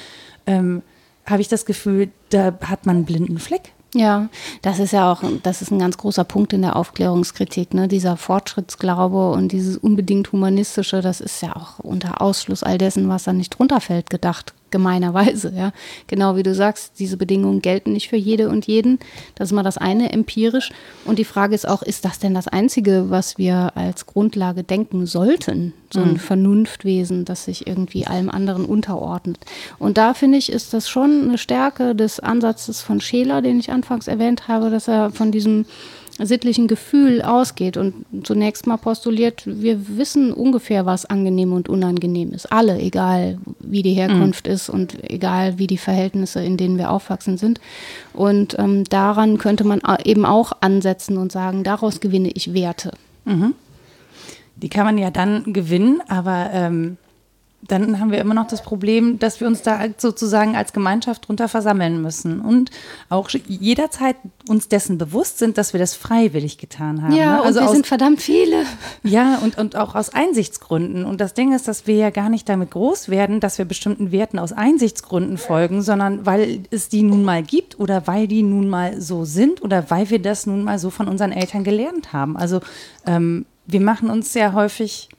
ähm, habe ich das Gefühl, da hat man einen blinden Fleck. Ja, das ist ja auch, das ist ein ganz großer Punkt in der Aufklärungskritik, ne? Dieser Fortschrittsglaube und dieses unbedingt humanistische, das ist ja auch unter Ausschluss all dessen, was da nicht drunter fällt, gedacht gemeinerweise, ja. Genau wie du sagst, diese Bedingungen gelten nicht für jede und jeden. Das ist mal das eine empirisch. Und die Frage ist auch, ist das denn das Einzige, was wir als Grundlage denken sollten? So ein mhm. Vernunftwesen, das sich irgendwie allem anderen unterordnet. Und da finde ich, ist das schon eine Stärke des Ansatzes von Scheler, den ich anfangs erwähnt habe, dass er von diesem sittlichen Gefühl ausgeht und zunächst mal postuliert, wir wissen ungefähr, was angenehm und unangenehm ist. Alle, egal wie die Herkunft mhm. ist und egal wie die Verhältnisse, in denen wir aufwachsen sind. Und ähm, daran könnte man eben auch ansetzen und sagen, daraus gewinne ich Werte. Mhm. Die kann man ja dann gewinnen, aber ähm, dann haben wir immer noch das Problem, dass wir uns da sozusagen als Gemeinschaft drunter versammeln müssen und auch jederzeit uns dessen bewusst sind, dass wir das freiwillig getan haben. Ja, ne? also und wir aus, sind verdammt viele. Ja, und, und auch aus Einsichtsgründen. Und das Ding ist, dass wir ja gar nicht damit groß werden, dass wir bestimmten Werten aus Einsichtsgründen folgen, sondern weil es die nun mal gibt oder weil die nun mal so sind oder weil wir das nun mal so von unseren Eltern gelernt haben. Also ähm, wir machen uns sehr häufig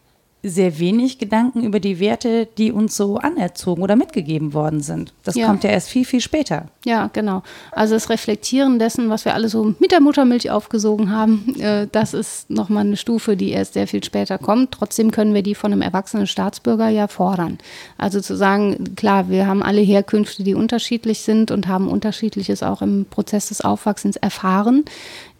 sehr wenig Gedanken über die Werte, die uns so anerzogen oder mitgegeben worden sind. Das ja. kommt ja erst viel, viel später. Ja, genau. Also das Reflektieren dessen, was wir alle so mit der Muttermilch aufgesogen haben, äh, das ist nochmal eine Stufe, die erst sehr viel später kommt. Trotzdem können wir die von einem erwachsenen Staatsbürger ja fordern. Also zu sagen, klar, wir haben alle Herkünfte, die unterschiedlich sind und haben unterschiedliches auch im Prozess des Aufwachsens erfahren.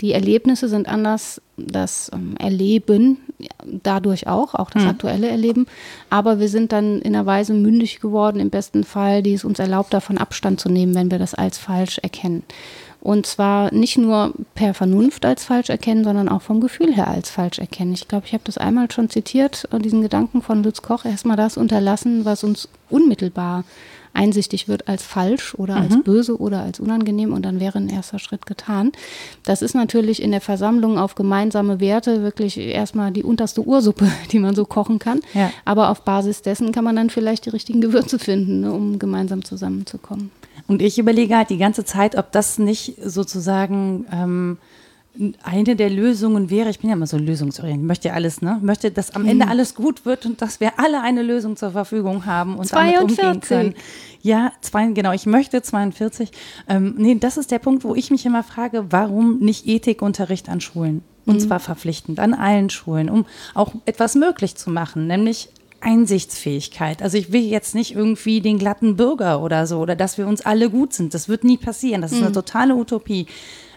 Die Erlebnisse sind anders, das ähm, Erleben dadurch auch, auch das mhm. aktuelle Erleben. Aber wir sind dann in einer Weise mündig geworden, im besten Fall, die es uns erlaubt, davon Abstand zu nehmen, wenn wir das als falsch erkennen. Und zwar nicht nur per Vernunft als falsch erkennen, sondern auch vom Gefühl her als falsch erkennen. Ich glaube, ich habe das einmal schon zitiert, diesen Gedanken von Lutz Koch, erstmal das unterlassen, was uns unmittelbar einsichtig wird als falsch oder mhm. als böse oder als unangenehm und dann wäre ein erster Schritt getan. Das ist natürlich in der Versammlung auf gemeinsame Werte wirklich erstmal die unterste Ursuppe, die man so kochen kann. Ja. Aber auf Basis dessen kann man dann vielleicht die richtigen Gewürze finden, ne, um gemeinsam zusammenzukommen. Und ich überlege halt die ganze Zeit, ob das nicht sozusagen ähm, eine der Lösungen wäre, ich bin ja immer so lösungsorientiert, ich möchte ja alles, ne? möchte, dass am Ende hm. alles gut wird und dass wir alle eine Lösung zur Verfügung haben und 42. damit umgehen können. Ja, zwei, genau, ich möchte 42. Ähm, nee, das ist der Punkt, wo ich mich immer frage, warum nicht Ethikunterricht an Schulen? Und mhm. zwar verpflichtend an allen Schulen, um auch etwas möglich zu machen, nämlich Einsichtsfähigkeit. Also ich will jetzt nicht irgendwie den glatten Bürger oder so oder dass wir uns alle gut sind. Das wird nie passieren. Das ist eine hm. totale Utopie.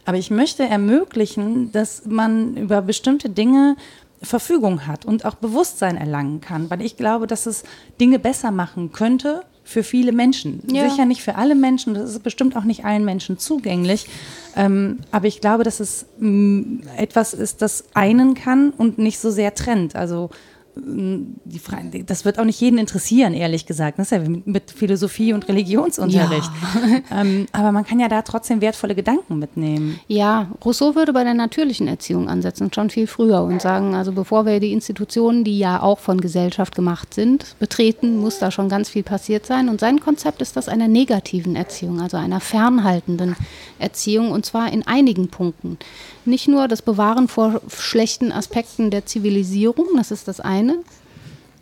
Aber ich möchte ermöglichen, dass man über bestimmte Dinge Verfügung hat und auch Bewusstsein erlangen kann, weil ich glaube, dass es Dinge besser machen könnte für viele Menschen. Ja. Sicher nicht für alle Menschen, das ist bestimmt auch nicht allen Menschen zugänglich. Ähm, aber ich glaube, dass es mh, mm, etwas ist, das einen kann und nicht so sehr trennt. Also die Frage, das wird auch nicht jeden interessieren, ehrlich gesagt. Das ist ja mit Philosophie und Religionsunterricht. Ja. Ähm, aber man kann ja da trotzdem wertvolle Gedanken mitnehmen. Ja, Rousseau würde bei der natürlichen Erziehung ansetzen, schon viel früher und sagen, also bevor wir die Institutionen, die ja auch von Gesellschaft gemacht sind, betreten, muss da schon ganz viel passiert sein. Und sein Konzept ist das einer negativen Erziehung, also einer fernhaltenden Erziehung und zwar in einigen Punkten. Nicht nur das Bewahren vor schlechten Aspekten der Zivilisierung, das ist das eine,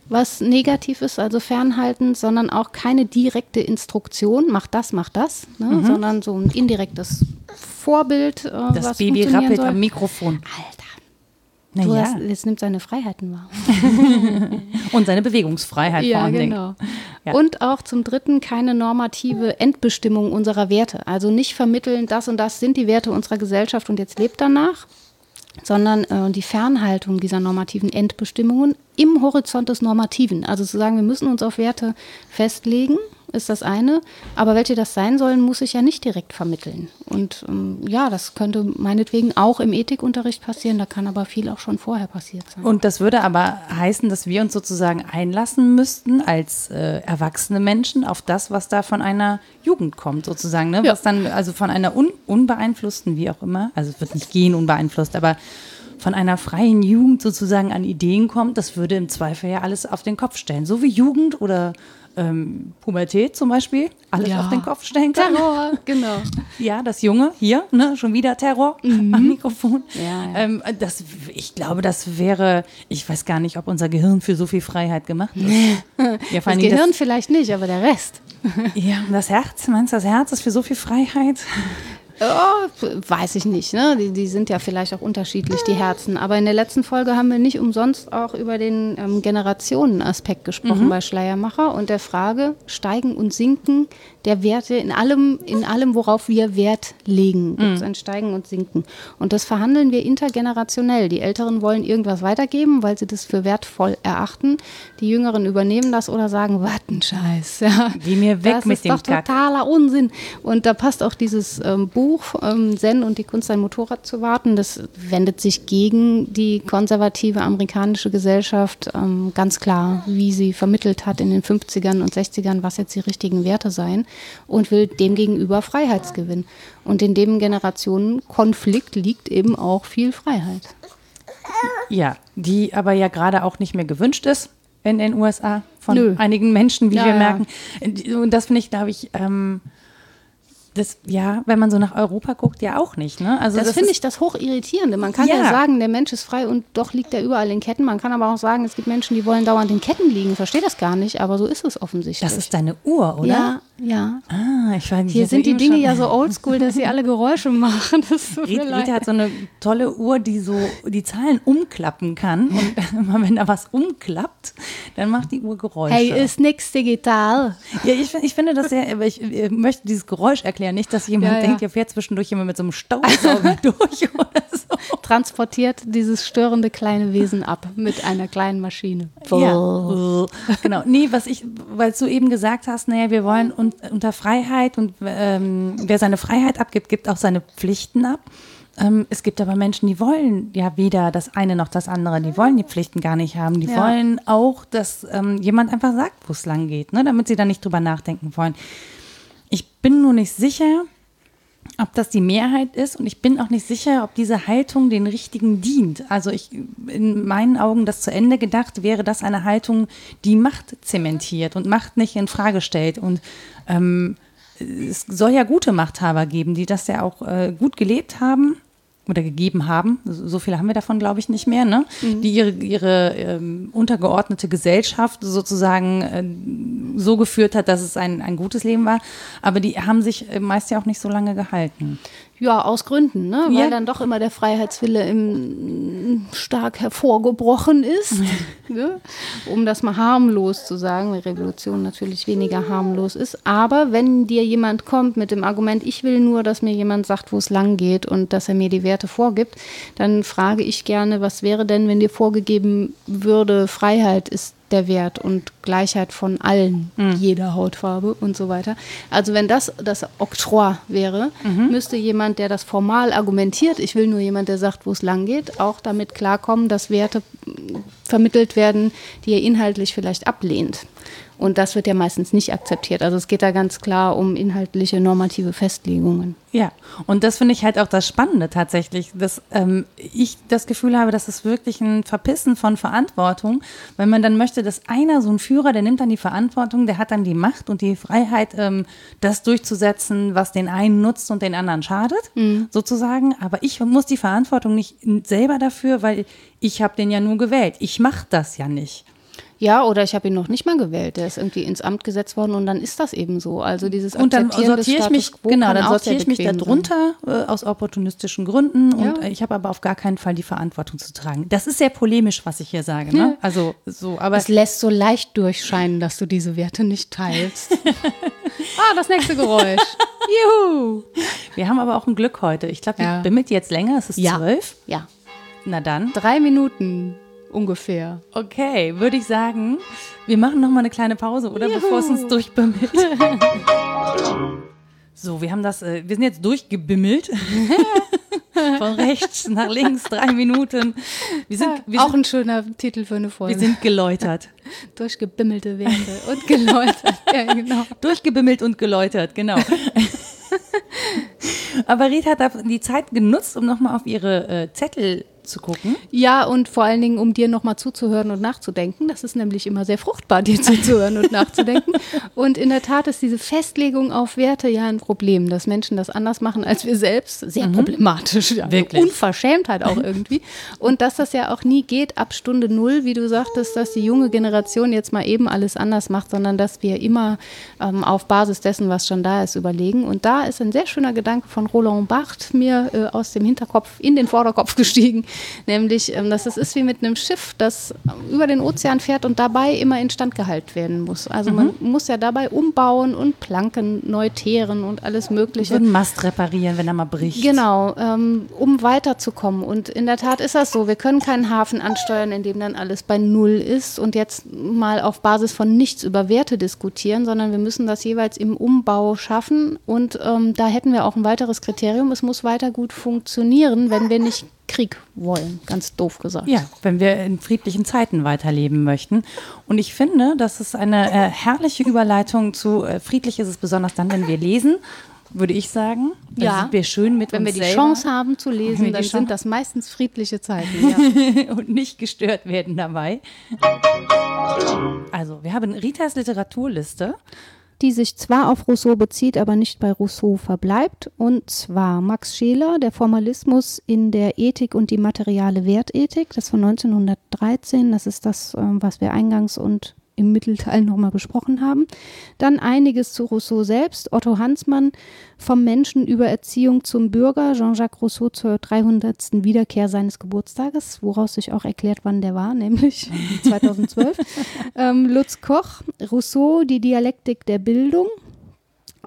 was negativ ist, also fernhalten, sondern auch keine direkte Instruktion, mach das, mach das, ne, mhm. sondern so ein indirektes Vorbild. Äh, das Baby rappelt am Mikrofon. Alter. Na du ja. hast, jetzt nimmt seine Freiheiten wahr. Und seine Bewegungsfreiheit ja, vor allem. Genau. Ja. Und auch zum Dritten keine normative Endbestimmung unserer Werte. Also nicht vermitteln, das und das sind die Werte unserer Gesellschaft und jetzt lebt danach. sondern äh, die Fernhaltung dieser normativen Endbestimmungen im Horizont des Normativen. Also zu sagen, wir müssen uns auf Werte festlegen, ist das eine, aber welche das sein sollen, muss ich ja nicht direkt vermitteln. Und ähm, ja, das könnte meinetwegen auch im Ethikunterricht passieren, da kann aber viel auch schon vorher passiert sein. Und das würde aber heißen, dass wir uns sozusagen einlassen müssten als äh, erwachsene Menschen auf das, was da von einer Jugend kommt, sozusagen, ne? Ja. Was dann, also von einer un unbeeinflussten, wie auch immer, also es wird nicht gehen unbeeinflusst, aber von einer freien Jugend sozusagen an Ideen kommt, das würde im Zweifel ja alles auf den Kopf stellen. So wie Jugend oder ähm, Pubertät zum Beispiel, alles Ja. auf den Kopf stellen kann. Terror, genau. Ja, das Junge, hier, ne, schon wieder Terror am Mikrofon. Mhm. Ja, ja. Ähm, das, ich glaube, das wäre, ich weiß gar nicht, ob unser Gehirn für so viel Freiheit gemacht ist. Ja, Das Gehirn vielleicht nicht, aber der Rest. Das, ja, das Herz, meinst du, das Herz ist für so viel Freiheit? Oh, weiß ich nicht. Ne? Die, die sind ja vielleicht auch unterschiedlich, die Herzen. Aber in der letzten Folge haben wir nicht umsonst auch über den ähm, Generationenaspekt gesprochen bei Schleiermacher und der Frage Steigen und Sinken der Werte in allem, in allem, worauf wir Wert legen. Gibt es ein Steigen und Sinken. Und das verhandeln wir intergenerationell. Die Älteren wollen irgendwas weitergeben, weil sie das für wertvoll erachten. Die Jüngeren übernehmen das oder sagen, was ein Scheiß. Ja. Geh mir weg das mit ist dem doch Kack. totaler Unsinn. Und da passt auch dieses ähm, Buch ähm, Zen und die Kunst, ein Motorrad zu warten. Das wendet sich gegen die konservative amerikanische Gesellschaft ähm, ganz klar, wie sie vermittelt hat in den 50ern und 60ern, was jetzt die richtigen Werte seien und will demgegenüber Freiheitsgewinn. Und in dem Generationenkonflikt liegt eben auch viel Freiheit. Ja, die aber ja gerade auch nicht mehr gewünscht ist in den USA von Nö. einigen Menschen, wie Ja, wir ja. merken. Und das finde ich, glaube ich, ähm, das, ja, wenn man so nach Europa guckt, ja auch nicht. Ne? Also Das, finde ist- ich das Hochirritierende. Man kann ja. Ja. sagen, der Mensch ist frei und doch liegt er überall in Ketten. Man kann aber auch sagen, es gibt Menschen, die wollen dauernd in Ketten liegen. Verstehe das gar nicht, aber so ist es offensichtlich. Das ist deine Uhr, oder? Ja, ja. Ah, ich nicht. Hier ich sind hatte die Dinge schon- ja so oldschool, dass sie alle Geräusche machen. Das tut mir Rita, hat so eine tolle Uhr, die so die Zahlen umklappen kann. Und immer wenn da was umklappt, dann macht die Uhr Geräusche. Hey, ist nix digital. ja, ich, ich finde das sehr, aber ich, äh, möchte dieses Geräusch erklären. Nicht, dass jemand Ja, ja. denkt, hier fährt zwischendurch jemand mit so einem Staubsauger durch oder so. Transportiert dieses störende kleine Wesen ab mit einer kleinen Maschine. Ja. genau. Nee, was ich, weil du eben gesagt hast, naja, wir wollen un unter Freiheit und ähm, wer seine Freiheit abgibt, gibt auch seine Pflichten ab. Ähm, es gibt aber Menschen, die wollen ja weder das eine noch das andere. Die wollen die Pflichten gar nicht haben. Die Ja. wollen auch, dass ähm, jemand einfach sagt, wo es lang geht, ne, damit sie da nicht drüber nachdenken wollen. Ich bin nur nicht sicher, ob das die Mehrheit ist. Und ich bin auch nicht sicher, ob diese Haltung den richtigen dient. Also ich in meinen Augen das zu Ende gedacht wäre das eine Haltung, die Macht zementiert und Macht nicht in Frage stellt. Und ähm, es soll ja gute Machthaber geben, die das ja auch äh, gut gelebt haben oder gegeben haben. So viele haben wir davon, glaube ich, nicht mehr, ne? Die ihre, ihre ähm, untergeordnete Gesellschaft sozusagen äh, so geführt hat, dass es ein, ein gutes Leben war. Aber die haben sich äh, meist ja auch nicht so lange gehalten. Ja, aus Gründen, ne? weil Ja. dann doch immer der Freiheitswille im, stark hervorgebrochen ist. ne? Um das mal harmlos zu sagen, weil Revolution natürlich weniger harmlos ist. Aber wenn dir jemand kommt mit dem Argument, ich will nur, dass mir jemand sagt, wo es lang geht und dass er mir die Werte vorgibt, dann frage ich gerne, was wäre denn, wenn dir vorgegeben würde, Freiheit ist der Wert und Gleichheit von allen, jeder Hautfarbe und so weiter. Also wenn das das Oktroi wäre, müsste jemand, der das formal argumentiert, ich will nur jemand, der sagt, wo es lang geht, auch damit klarkommen, dass Werte mm, vermittelt werden, die er inhaltlich vielleicht ablehnt. Und das wird ja meistens nicht akzeptiert. Also es geht da ganz klar um inhaltliche normative Festlegungen. Ja, und das finde ich halt auch das Spannende tatsächlich, dass ähm, ich das Gefühl habe, dass es wirklich ein Verpissen von Verantwortung, wenn man dann möchte, dass einer, so ein Führer, der nimmt dann die Verantwortung, der hat dann die Macht und die Freiheit, ähm, das durchzusetzen, was den einen nutzt und den anderen schadet, sozusagen. Aber ich muss die Verantwortung nicht selber dafür, weil ich habe den ja nur gewählt. Ich mache das ja nicht. Ja, oder ich habe ihn noch nicht mal gewählt. Der ist irgendwie ins Amt gesetzt worden und dann ist das eben so. Also dieses Und dann des sortiere ich mich, genau, dann sortiere ich mich da bequem sein. drunter äh, aus opportunistischen Gründen und Ja. äh, ich habe aber auf gar keinen Fall die Verantwortung zu tragen. Das ist sehr polemisch, was ich hier sage. Ne? Also so, aber Es lässt so leicht durchscheinen, dass du diese Werte nicht teilst. ah, das nächste Geräusch. Juhu. wir haben aber auch ein Glück heute. Ich glaube, Ja. ich bin mit jetzt länger, es ist Ja. zwölf. Ja. Na dann. Drei Minuten ungefähr. Okay, würde ich sagen, wir machen noch mal eine kleine Pause, oder? Juhu. Bevor es uns durchbimmelt. so, wir haben das, äh, wir sind jetzt durchgebimmelt. Von rechts nach links, drei Minuten. Wir sind, wir Auch sind, ein schöner Titel für eine Folge. wir sind geläutert. Durchgebimmelte Werte und geläutert. ja, genau. Durchgebimmelt und geläutert, genau. Aber Rita hat die Zeit genutzt, um nochmal auf ihre äh, Zettel zu gucken. Ja, und vor allen Dingen, um dir nochmal zuzuhören und nachzudenken. Das ist nämlich immer sehr fruchtbar, dir zuzuhören und nachzudenken. Und in der Tat ist diese Festlegung auf Werte ja ein Problem, dass Menschen das anders machen als wir selbst. Sehr problematisch. Ja. Wirklich. Unverschämtheit auch irgendwie. Und dass das ja auch nie geht ab Stunde Null, wie du sagtest, dass die junge Generation jetzt mal eben alles anders macht, sondern dass wir immer ähm, auf Basis dessen, was schon da ist, überlegen. Und da ist ein sehr schöner Gedanke von Roland Barthes mir äh, aus dem Hinterkopf in den Vorderkopf gestiegen, nämlich, ähm, dass es ist wie mit einem Schiff, das über den Ozean fährt und dabei immer instand gehalten werden muss. Also man muss ja dabei umbauen und Planken neu teeren und alles Ich Mögliche. würde einen Mast reparieren, wenn er mal bricht. Genau, ähm, um weiterzukommen. Und in der Tat ist das so. Wir können keinen Hafen ansteuern, in dem dann alles bei Null ist und jetzt mal auf Basis von nichts über Werte diskutieren, sondern wir müssen das jeweils im Umbau schaffen. Und ähm, da hätten wir auch ein weiteres Kriterium. Es muss weiter gut funktionieren, wenn wir nicht Krieg wollen. Ganz doof gesagt. Ja, wenn wir in friedlichen Zeiten weiterleben möchten. Und ich finde, das ist eine äh, herrliche Überleitung zu äh, friedlich ist es besonders dann, wenn wir lesen, würde ich sagen. Dann Ja. sind wir schön mit Wenn wir die selber Chance haben zu lesen, dann sind das meistens friedliche Zeiten. Ja. und nicht gestört werden dabei. Also, wir haben Ritas Literaturliste. Die sich zwar auf Rousseau bezieht, aber nicht bei Rousseau verbleibt. Und zwar Max Scheler, der Formalismus in der Ethik und die materiale Wertethik, das von 1913. Das ist das, ähm, was wir eingangs und im Mittelteil nochmal besprochen haben. Dann einiges zu Rousseau selbst. Otto Hansmann vom Menschen über Erziehung zum Bürger. Jean-Jacques Rousseau zur 300. Wiederkehr seines Geburtstages, woraus sich auch erklärt, wann der war, nämlich 2012. ähm, Lutz Koch, Rousseau, die Dialektik der Bildung.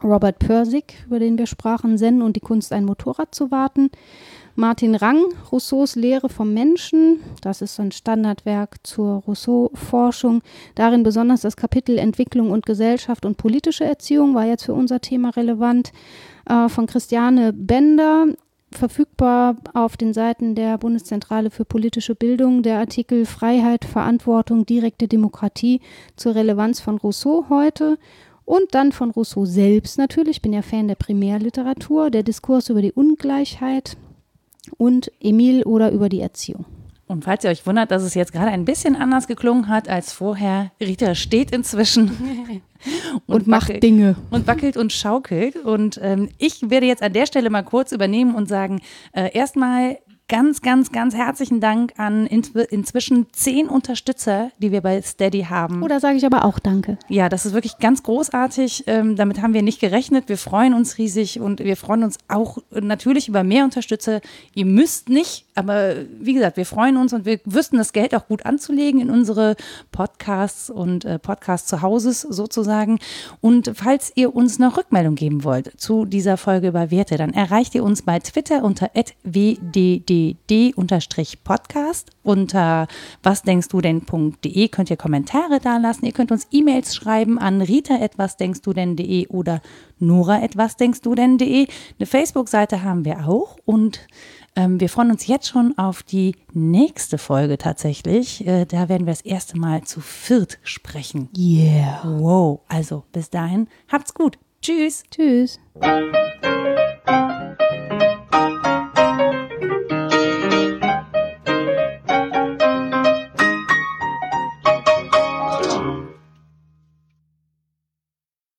Robert Persig, über den wir sprachen, Zen und die Kunst, ein Motorrad zu warten. Martin Rang, Rousseaus Lehre vom Menschen, das ist ein Standardwerk zur Rousseau-Forschung. Darin besonders das Kapitel Entwicklung und Gesellschaft und politische Erziehung war jetzt für unser Thema relevant. Äh, von Christiane Bender, verfügbar auf den Seiten der Bundeszentrale für politische Bildung, der Artikel Freiheit, Verantwortung, direkte Demokratie zur Relevanz von Rousseau heute. Und dann von Rousseau selbst natürlich, ich bin ja Fan der Primärliteratur, der Diskurs über die Ungleichheit und Emil oder über die Erziehung. Und falls ihr euch wundert, dass es jetzt gerade ein bisschen anders geklungen hat als vorher, Rita steht inzwischen Und, macht wackelt- Dinge. und wackelt und schaukelt. Und ähm, ich werde jetzt an der Stelle mal kurz übernehmen und sagen, äh, erstmal ganz, ganz, ganz herzlichen Dank an inzw inzwischen zehn Unterstützer, die wir bei Steady haben. Oder sage ich aber auch Danke. Ja, das ist wirklich ganz großartig. Ähm, damit haben wir nicht gerechnet. Wir freuen uns riesig und wir freuen uns auch natürlich über mehr Unterstützer. Ihr müsst nicht, aber wie gesagt, wir freuen uns und wir wüssten das Geld auch gut anzulegen in unsere Podcasts und äh, Podcasts zu Hause sozusagen. Und falls ihr uns noch Rückmeldung geben wollt zu dieser Folge über Werte, dann erreicht ihr uns bei Twitter unter wddd-podcast unter wasdenkstudenn.de könnt ihr Kommentare da lassen. Ihr könnt uns E-Mails schreiben an rita.wasdenkstudenn.de oder nora.wasdenkstudenn.de. Eine Facebook-Seite haben wir auch und ähm, wir freuen uns jetzt schon auf die nächste Folge tatsächlich. Äh, da werden wir das erste Mal zu viert sprechen. Yeah. Wow, also bis dahin, habt's gut. Tschüss. Tschüss.